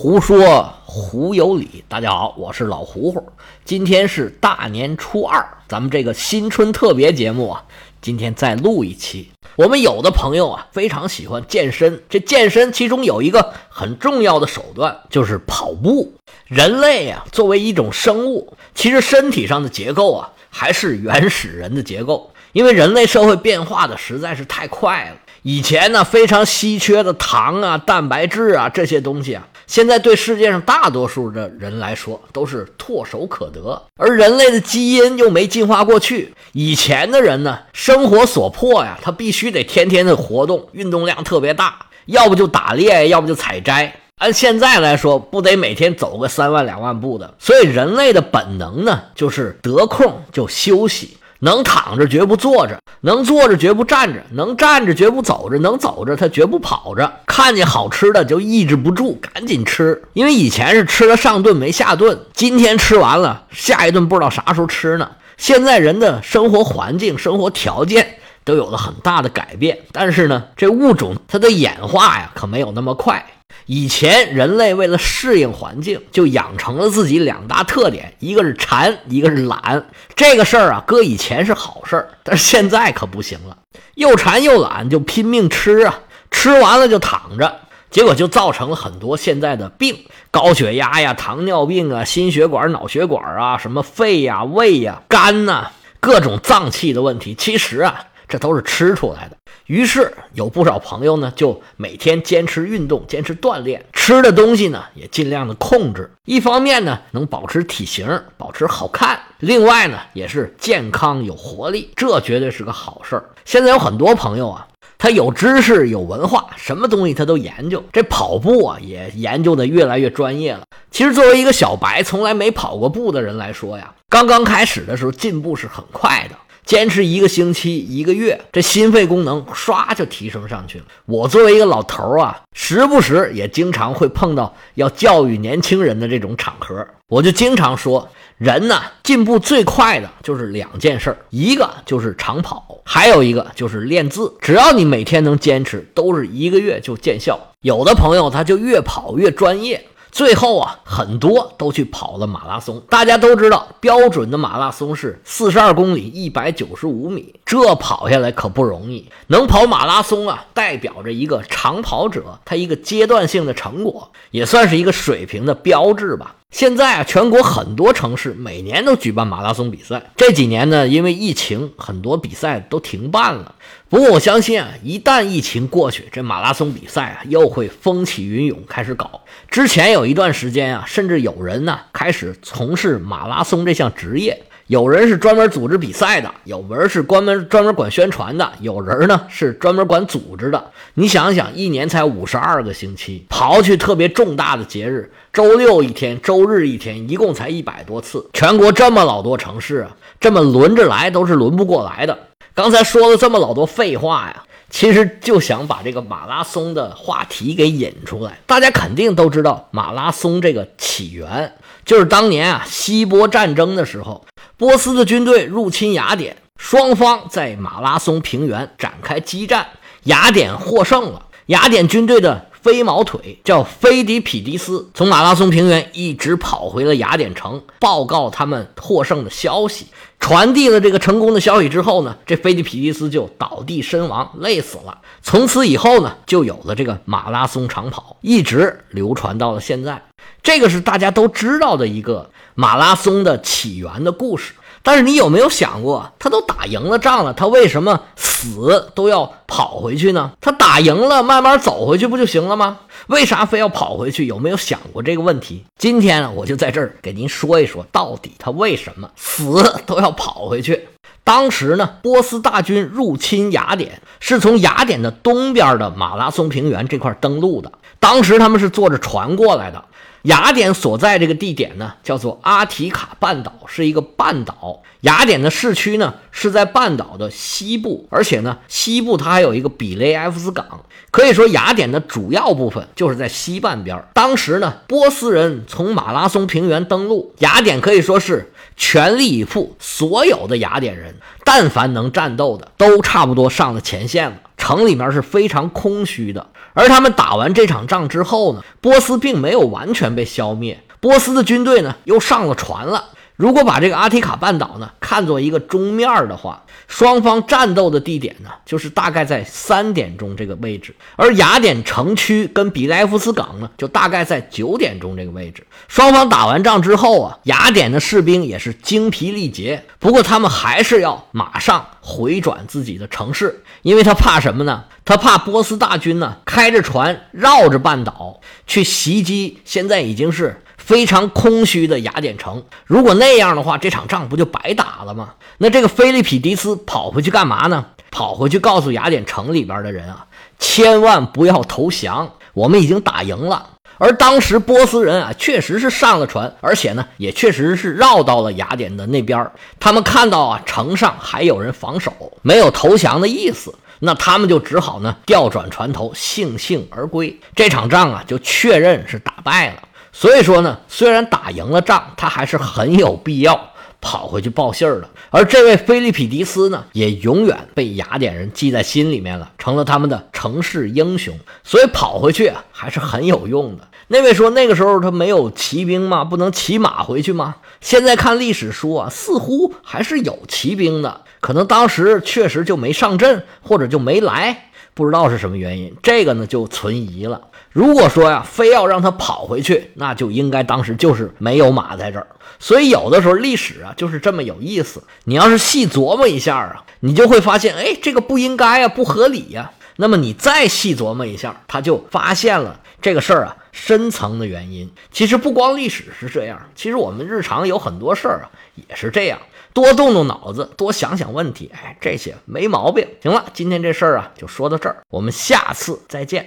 胡说胡有理，大家好，我是老胡胡。今天是大年初二，咱们这个新春特别节目啊，今天再录一期。我们有的朋友啊，非常喜欢健身，这健身其中有一个很重要的手段就是跑步。人类啊，作为一种生物，其实身体上的结构啊，还是原始人的结构，因为人类社会变化的实在是太快了。以前呢，非常稀缺的糖啊、蛋白质啊这些东西啊。现在对世界上大多数的人来说都是唾手可得，而人类的基因又没进化过去。以前的人呢，生活所迫呀，他必须得天天的活动，运动量特别大，要不就打猎，要不就采摘。按现在来说，不得每天走个三万两万步的。所以人类的本能呢，就是得空就休息。能躺着绝不坐着，能坐着绝不站着，能站着绝不走着，能走着他绝不跑着。看见好吃的就抑制不住，赶紧吃。因为以前是吃了上顿没下顿，今天吃完了，下一顿不知道啥时候吃呢。现在人的生活环境、生活条件都有了很大的改变，但是呢，这物种它的演化呀，可没有那么快。以前人类为了适应环境，就养成了自己两大特点，一个是馋，一个是懒。这个事儿啊，搁以前是好事儿，但是现在可不行了，又馋又懒，就拼命吃啊，吃完了就躺着，结果就造成了很多现在的病，高血压呀、糖尿病啊、心血管、脑血管啊、什么肺呀、胃呀、肝呐，各种脏器的问题。其实啊。这都是吃出来的。于是有不少朋友呢，就每天坚持运动，坚持锻炼，吃的东西呢也尽量的控制。一方面呢，能保持体型，保持好看；另外呢，也是健康有活力，这绝对是个好事儿。现在有很多朋友啊，他有知识有文化，什么东西他都研究。这跑步啊，也研究的越来越专业了。其实作为一个小白，从来没跑过步的人来说呀，刚刚开始的时候进步是很快的。坚持一个星期、一个月，这心肺功能唰就提升上去了。我作为一个老头啊，时不时也经常会碰到要教育年轻人的这种场合，我就经常说，人呢进步最快的就是两件事儿，一个就是长跑，还有一个就是练字。只要你每天能坚持，都是一个月就见效。有的朋友他就越跑越专业。最后啊，很多都去跑了马拉松。大家都知道，标准的马拉松是四十二公里，一百九十五米。这跑下来可不容易。能跑马拉松啊，代表着一个长跑者他一个阶段性的成果，也算是一个水平的标志吧。现在啊，全国很多城市每年都举办马拉松比赛。这几年呢，因为疫情，很多比赛都停办了。不过我相信啊，一旦疫情过去，这马拉松比赛啊又会风起云涌，开始搞。之前有一段时间啊，甚至有人呢开始从事马拉松这项职业。有人是专门组织比赛的，有人是专门专门管宣传的，有人呢是专门管组织的。你想想，一年才五十二个星期，刨去特别重大的节日，周六一天，周日一天，一共才一百多次。全国这么老多城市啊，这么轮着来都是轮不过来的。刚才说了这么老多废话呀，其实就想把这个马拉松的话题给引出来。大家肯定都知道马拉松这个起源，就是当年啊希波战争的时候。波斯的军队入侵雅典，双方在马拉松平原展开激战，雅典获胜了。雅典军队的飞毛腿叫菲迪匹迪斯，从马拉松平原一直跑回了雅典城，报告他们获胜的消息。传递了这个成功的消息之后呢，这菲迪匹迪斯就倒地身亡，累死了。从此以后呢，就有了这个马拉松长跑，一直流传到了现在。这个是大家都知道的一个马拉松的起源的故事。但是你有没有想过，他都打赢了仗了，他为什么死都要跑回去呢？他打赢了，慢慢走回去不就行了吗？为啥非要跑回去？有没有想过这个问题？今天，我就在这儿给您说一说，到底他为什么死都要跑回去？当时呢，波斯大军入侵雅典，是从雅典的东边的马拉松平原这块登陆的。当时他们是坐着船过来的。雅典所在这个地点呢，叫做阿提卡半岛，是一个半岛。雅典的市区呢是在半岛的西部，而且呢，西部它还有一个比雷埃夫斯港，可以说雅典的主要部分就是在西半边。当时呢，波斯人从马拉松平原登陆雅典，可以说是全力以赴，所有的雅典人，但凡能战斗的，都差不多上了前线了。城里面是非常空虚的。而他们打完这场仗之后呢，波斯并没有完全被消灭，波斯的军队呢又上了船了。如果把这个阿提卡半岛呢看作一个中面的话，双方战斗的地点呢就是大概在三点钟这个位置，而雅典城区跟比莱夫斯港呢就大概在九点钟这个位置。双方打完仗之后啊，雅典的士兵也是精疲力竭，不过他们还是要马上回转自己的城市，因为他怕什么呢？他怕波斯大军呢开着船绕着半岛去袭击，现在已经是。非常空虚的雅典城，如果那样的话，这场仗不就白打了吗？那这个菲利皮迪斯跑回去干嘛呢？跑回去告诉雅典城里边的人啊，千万不要投降，我们已经打赢了。而当时波斯人啊，确实是上了船，而且呢，也确实是绕到了雅典的那边。他们看到啊，城上还有人防守，没有投降的意思，那他们就只好呢调转船头，悻悻而归。这场仗啊，就确认是打败了。所以说呢，虽然打赢了仗，他还是很有必要跑回去报信儿的。而这位菲利皮迪斯呢，也永远被雅典人记在心里面了，成了他们的城市英雄。所以跑回去啊，还是很有用的。那位说那个时候他没有骑兵吗？不能骑马回去吗？现在看历史书啊，似乎还是有骑兵的，可能当时确实就没上阵，或者就没来，不知道是什么原因。这个呢就存疑了。如果说呀，非要让他跑回去，那就应该当时就是没有马在这儿。所以有的时候历史啊就是这么有意思。你要是细琢磨一下啊，你就会发现，哎，这个不应该呀，不合理呀。那么你再细琢磨一下，他就发现了这个事儿啊深层的原因。其实不光历史是这样，其实我们日常有很多事儿啊也是这样。多动动脑子，多想想问题，哎，这些没毛病。行了，今天这事儿啊就说到这儿，我们下次再见。